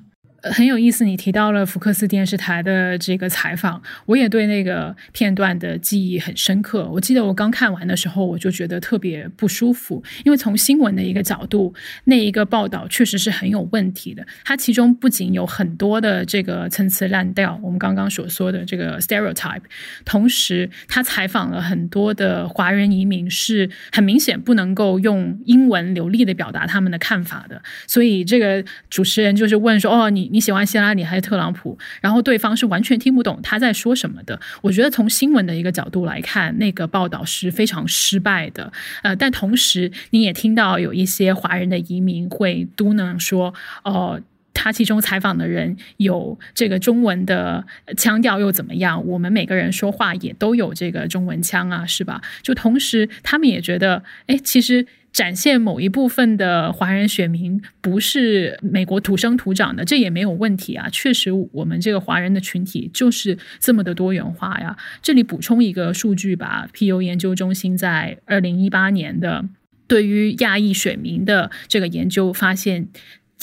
很有意思，你提到了福克斯电视台的这个采访，我也对那个片段的记忆很深刻。我记得我刚看完的时候，我就觉得特别不舒服，因为从新闻的一个角度，那一个报道确实是很有问题的。它其中不仅有很多的这个参差滥调，我们刚刚所说的这个 stereotype，同时他采访了很多的华人移民，是很明显不能够用英文流利的表达他们的看法的。所以这个主持人就是问说：“哦，你。”你喜欢希拉里还是特朗普？然后对方是完全听不懂他在说什么的。我觉得从新闻的一个角度来看，那个报道是非常失败的。呃，但同时你也听到有一些华人的移民会嘟囔说：“哦，他其中采访的人有这个中文的腔调又怎么样？我们每个人说话也都有这个中文腔啊，是吧？”就同时他们也觉得，哎，其实。展现某一部分的华人选民不是美国土生土长的，这也没有问题啊。确实，我们这个华人的群体就是这么的多元化呀。这里补充一个数据吧，PU 研究中心在二零一八年的对于亚裔选民的这个研究发现，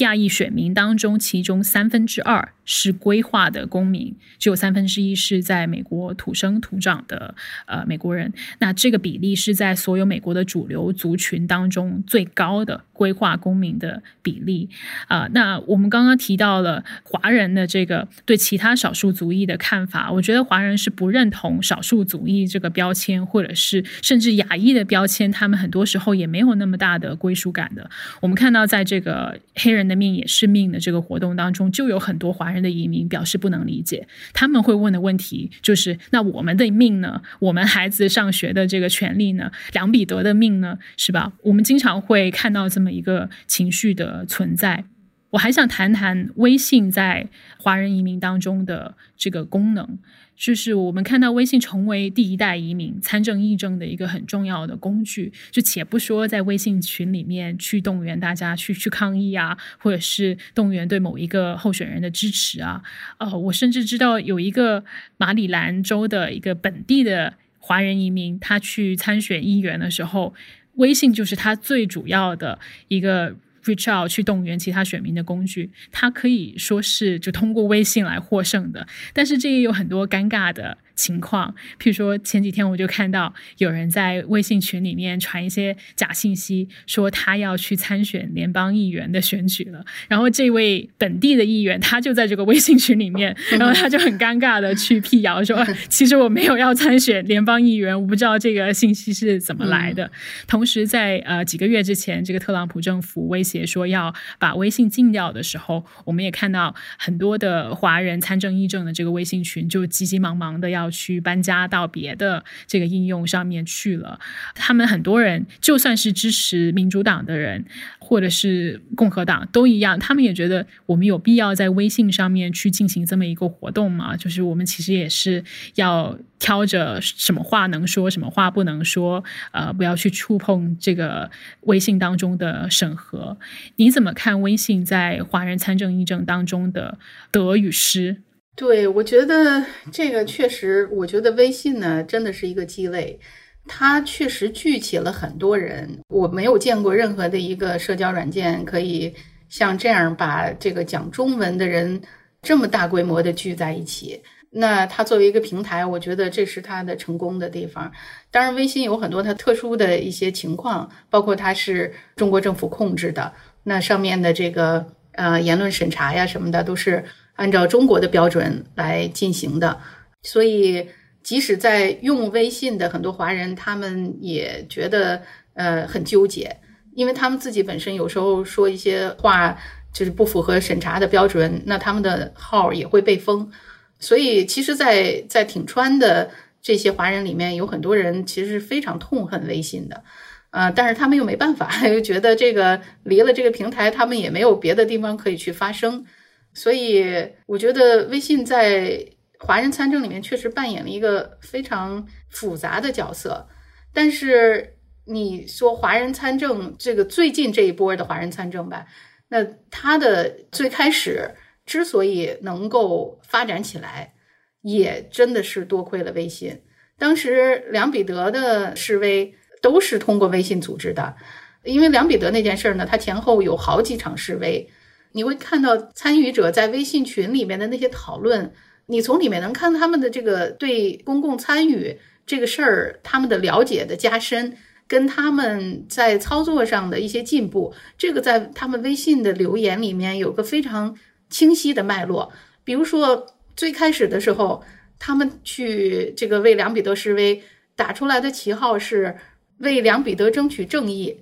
亚裔选民当中，其中三分之二。是规划的公民，只有三分之一是在美国土生土长的呃美国人。那这个比例是在所有美国的主流族群当中最高的规划公民的比例啊。那我们刚刚提到了华人的这个对其他少数族裔的看法，我觉得华人是不认同少数族裔这个标签，或者是甚至亚裔的标签，他们很多时候也没有那么大的归属感的。我们看到在这个黑人的命也是命的这个活动当中，就有很多华。人的移民表示不能理解，他们会问的问题就是：那我们的命呢？我们孩子上学的这个权利呢？梁彼得的命呢？是吧？我们经常会看到这么一个情绪的存在。我还想谈谈微信在华人移民当中的这个功能。就是我们看到微信成为第一代移民参政议政的一个很重要的工具。就且不说在微信群里面去动员大家去去抗议啊，或者是动员对某一个候选人的支持啊。呃，我甚至知道有一个马里兰州的一个本地的华人移民，他去参选议员的时候，微信就是他最主要的一个。Reach out 去动员其他选民的工具，他可以说是就通过微信来获胜的，但是这也有很多尴尬的。情况，譬如说前几天我就看到有人在微信群里面传一些假信息，说他要去参选联邦议员的选举了。然后这位本地的议员他就在这个微信群里面，然后他就很尴尬的去辟谣说，其实我没有要参选联邦议员，我不知道这个信息是怎么来的。同时在呃几个月之前，这个特朗普政府威胁说要把微信禁掉的时候，我们也看到很多的华人参政议政的这个微信群就急急忙忙的要。要去搬家到别的这个应用上面去了。他们很多人，就算是支持民主党的人，或者是共和党，都一样。他们也觉得我们有必要在微信上面去进行这么一个活动嘛？就是我们其实也是要挑着什么话能说，什么话不能说，呃，不要去触碰这个微信当中的审核。你怎么看微信在华人参政议政当中的得与失？对，我觉得这个确实，我觉得微信呢真的是一个鸡肋，它确实聚起了很多人。我没有见过任何的一个社交软件可以像这样把这个讲中文的人这么大规模的聚在一起。那它作为一个平台，我觉得这是它的成功的地方。当然，微信有很多它特殊的一些情况，包括它是中国政府控制的，那上面的这个呃言论审查呀什么的都是。按照中国的标准来进行的，所以即使在用微信的很多华人，他们也觉得呃很纠结，因为他们自己本身有时候说一些话就是不符合审查的标准，那他们的号也会被封。所以其实，在在挺川的这些华人里面，有很多人其实是非常痛恨微信的，呃，但是他们又没办法，又觉得这个离了这个平台，他们也没有别的地方可以去发声。所以，我觉得微信在华人参政里面确实扮演了一个非常复杂的角色。但是，你说华人参政这个最近这一波的华人参政吧，那它的最开始之所以能够发展起来，也真的是多亏了微信。当时梁彼得的示威都是通过微信组织的，因为梁彼得那件事儿呢，他前后有好几场示威。你会看到参与者在微信群里面的那些讨论，你从里面能看他们的这个对公共参与这个事儿他们的了解的加深，跟他们在操作上的一些进步。这个在他们微信的留言里面有个非常清晰的脉络。比如说最开始的时候，他们去这个为梁彼得示威，打出来的旗号是为梁彼得争取正义，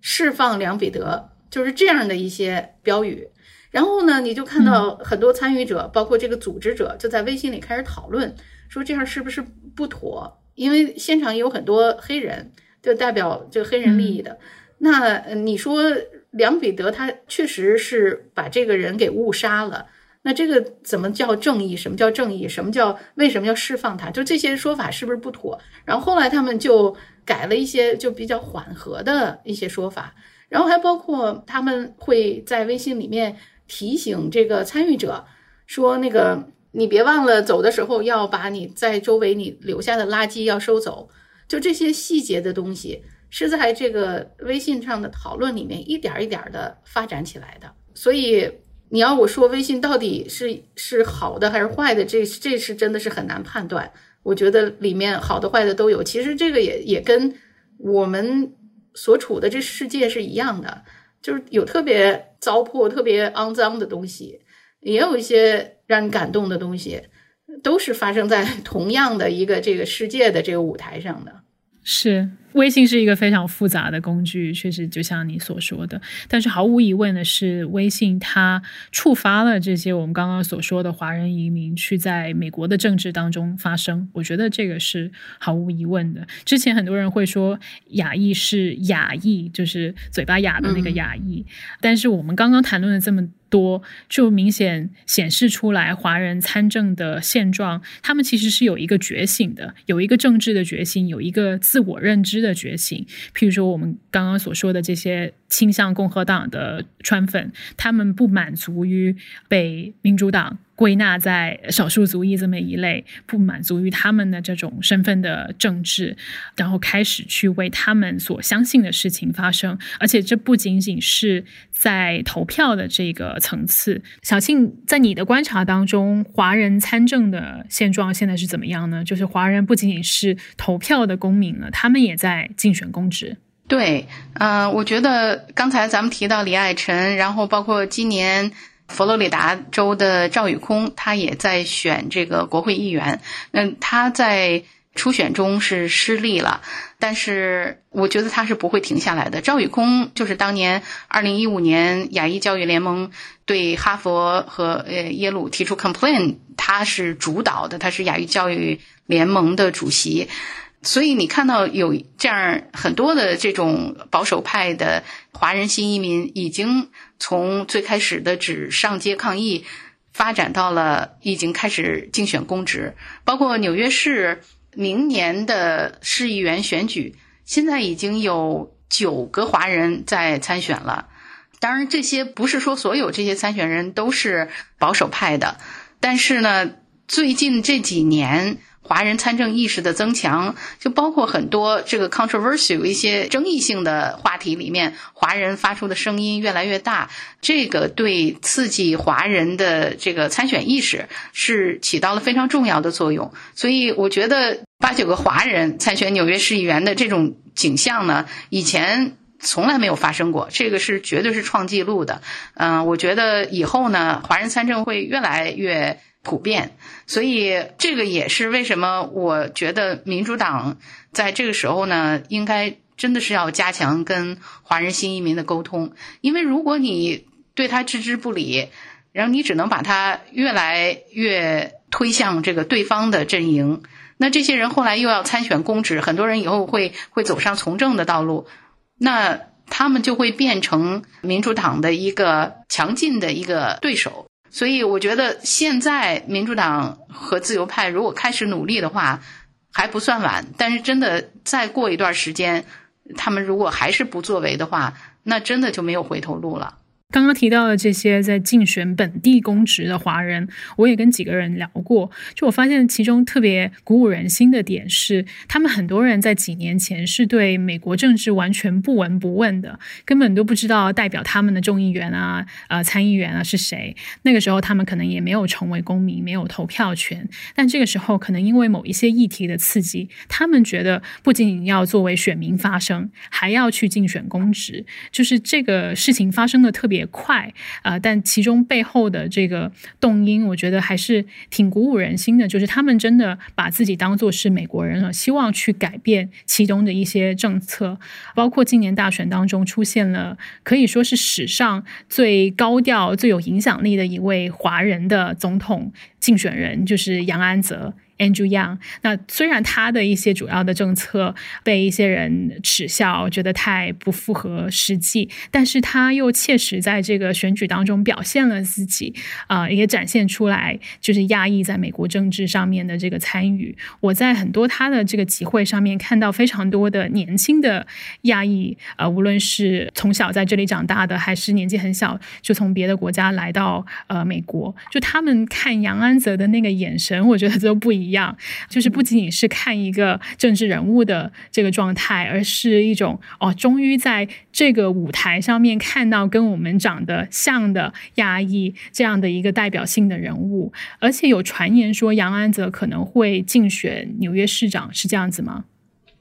释放梁彼得。就是这样的一些标语，然后呢，你就看到很多参与者，包括这个组织者，就在微信里开始讨论，说这样是不是不妥？因为现场有很多黑人，就代表这个黑人利益的。那你说梁彼得他确实是把这个人给误杀了，那这个怎么叫正义？什么叫正义？什么叫为什么要释放他？就这些说法是不是不妥？然后后来他们就改了一些就比较缓和的一些说法，然后还包括他们会在微信里面提醒这个参与者说，那个你别忘了走的时候要把你在周围你留下的垃圾要收走。就这些细节的东西是在这个微信上的讨论里面一点一点的发展起来的，所以。你要我说微信到底是是好的还是坏的，这这是真的是很难判断。我觉得里面好的坏的都有。其实这个也也跟我们所处的这世界是一样的，就是有特别糟粕、特别肮脏的东西，也有一些让你感动的东西，都是发生在同样的一个这个世界的这个舞台上的。是。微信是一个非常复杂的工具，确实就像你所说的。但是毫无疑问的是，微信它触发了这些我们刚刚所说的华人移民去在美国的政治当中发生。我觉得这个是毫无疑问的。之前很多人会说亚裔是哑裔，就是嘴巴哑的那个哑裔。但是我们刚刚谈论了这么多，就明显显示出来，华人参政的现状，他们其实是有一个觉醒的，有一个政治的觉醒，有一个自我认知的。觉醒，譬如说我们刚刚所说的这些倾向共和党的川粉，他们不满足于被民主党归纳在少数族裔这么一类，不满足于他们的这种身份的政治，然后开始去为他们所相信的事情发声。而且这不仅仅是在投票的这个层次。小庆，在你的观察当中，华人参政的现状现在是怎么样呢？就是华人不仅仅是投票的公民了，他们也在竞选公职。对，嗯，我觉得刚才咱们提到李爱晨，然后包括今年佛罗里达州的赵宇空，他也在选这个国会议员。那，他在初选中是失利了，但是我觉得他是不会停下来的。赵宇空就是当年二零一五年亚裔教育联盟对哈佛和呃耶鲁提出 complaint，他是主导的，他是亚裔教育联盟的主席。所以你看到有这样很多的这种保守派的华人新移民，已经从最开始的只上街抗议，发展到了已经开始竞选公职。包括纽约市明年的市议员选举，现在已经有九个华人在参选了。当然，这些不是说所有这些参选人都是保守派的，但是呢，最近这几年。华人参政意识的增强，就包括很多这个 controversial 一些争议性的话题里面，华人发出的声音越来越大，这个对刺激华人的这个参选意识是起到了非常重要的作用。所以，我觉得八九个华人参选纽约市议员的这种景象呢，以前从来没有发生过，这个是绝对是创纪录的。嗯，我觉得以后呢，华人参政会越来越。普遍，所以这个也是为什么我觉得民主党在这个时候呢，应该真的是要加强跟华人新移民的沟通，因为如果你对他置之不理，然后你只能把他越来越推向这个对方的阵营，那这些人后来又要参选公职，很多人以后会会走上从政的道路，那他们就会变成民主党的一个强劲的一个对手。所以我觉得现在民主党和自由派如果开始努力的话，还不算晚。但是真的再过一段时间，他们如果还是不作为的话，那真的就没有回头路了。刚刚提到的这些在竞选本地公职的华人，我也跟几个人聊过。就我发现，其中特别鼓舞人心的点是，他们很多人在几年前是对美国政治完全不闻不问的，根本都不知道代表他们的众议员啊、呃参议员啊是谁。那个时候，他们可能也没有成为公民，没有投票权。但这个时候，可能因为某一些议题的刺激，他们觉得不仅仅要作为选民发声，还要去竞选公职。就是这个事情发生的特别。也快啊，但其中背后的这个动因，我觉得还是挺鼓舞人心的。就是他们真的把自己当做是美国人了，希望去改变其中的一些政策。包括今年大选当中出现了可以说是史上最高调、最有影响力的一位华人的总统竞选人，就是杨安泽。Andrew Yang。那虽然他的一些主要的政策被一些人耻笑，觉得太不符合实际，但是他又切实在这个选举当中表现了自己，啊，也展现出来就是亚裔在美国政治上面的这个参与。我在很多他的这个集会上面看到非常多的年轻的亚裔，呃，无论是从小在这里长大的，还是年纪很小就从别的国家来到呃美国，就他们看杨安泽的那个眼神，我觉得都不一样。一样就是不仅仅是看一个政治人物的这个状态，而是一种哦，终于在这个舞台上面看到跟我们长得像的亚裔这样的一个代表性的人物。而且有传言说杨安泽可能会竞选纽约市长，是这样子吗？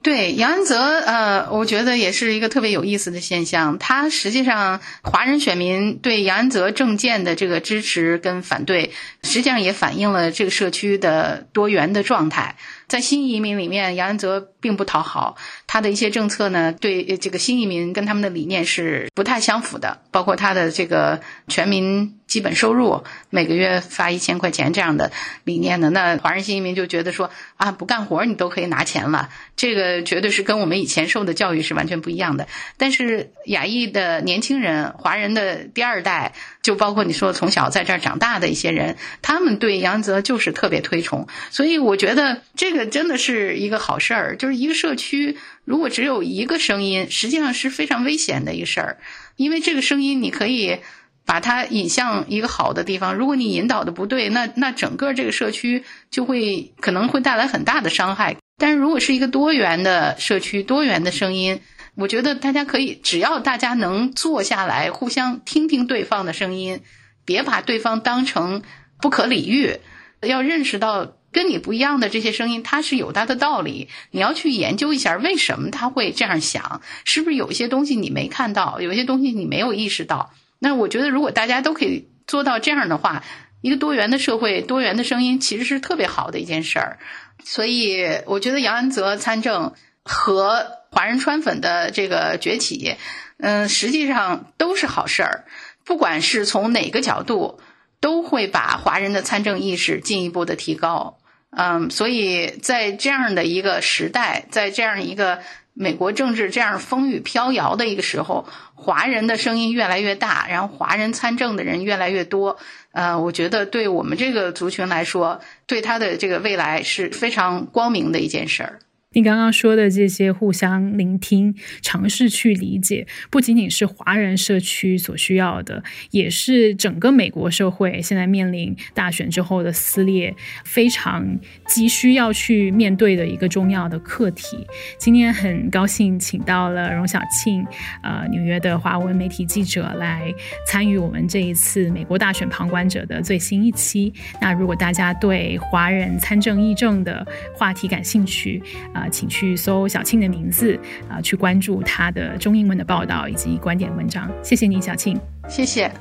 对杨安泽，呃，我觉得也是一个特别有意思的现象。他实际上，华人选民对杨安泽政见的这个支持跟反对，实际上也反映了这个社区的多元的状态。在新移民里面，杨安泽并不讨好他的一些政策呢，对这个新移民跟他们的理念是不太相符的，包括他的这个全民。基本收入每个月发一千块钱这样的理念呢，那华人新移民就觉得说啊，不干活你都可以拿钱了，这个绝对是跟我们以前受的教育是完全不一样的。但是亚裔的年轻人、华人的第二代，就包括你说从小在这儿长大的一些人，他们对杨泽就是特别推崇。所以我觉得这个真的是一个好事儿，就是一个社区如果只有一个声音，实际上是非常危险的一个事儿，因为这个声音你可以。把它引向一个好的地方。如果你引导的不对，那那整个这个社区就会可能会带来很大的伤害。但是如果是一个多元的社区，多元的声音，我觉得大家可以，只要大家能坐下来，互相听听对方的声音，别把对方当成不可理喻，要认识到跟你不一样的这些声音，它是有它的道理。你要去研究一下为什么他会这样想，是不是有一些东西你没看到，有一些东西你没有意识到。那我觉得，如果大家都可以做到这样的话，一个多元的社会、多元的声音，其实是特别好的一件事儿。所以，我觉得杨安泽参政和华人川粉的这个崛起，嗯，实际上都是好事儿。不管是从哪个角度，都会把华人的参政意识进一步的提高。嗯，所以在这样的一个时代，在这样一个。美国政治这样风雨飘摇的一个时候，华人的声音越来越大，然后华人参政的人越来越多，呃，我觉得对我们这个族群来说，对他的这个未来是非常光明的一件事儿。你刚刚说的这些互相聆听、尝试去理解，不仅仅是华人社区所需要的，也是整个美国社会现在面临大选之后的撕裂，非常急需要去面对的一个重要的课题。今天很高兴请到了荣小庆，呃，纽约的华文媒体记者来参与我们这一次美国大选旁观者的最新一期。那如果大家对华人参政议政的话题感兴趣，啊啊。请去搜小庆的名字啊，去关注他的中英文的报道以及观点文章。谢谢你，小庆。谢谢。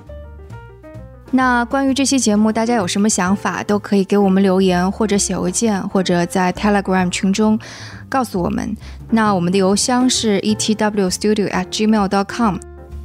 那关于这期节目，大家有什么想法，都可以给我们留言，或者写邮件，或者在 Telegram 群中告诉我们。那我们的邮箱是 etwstudio@gmail.com，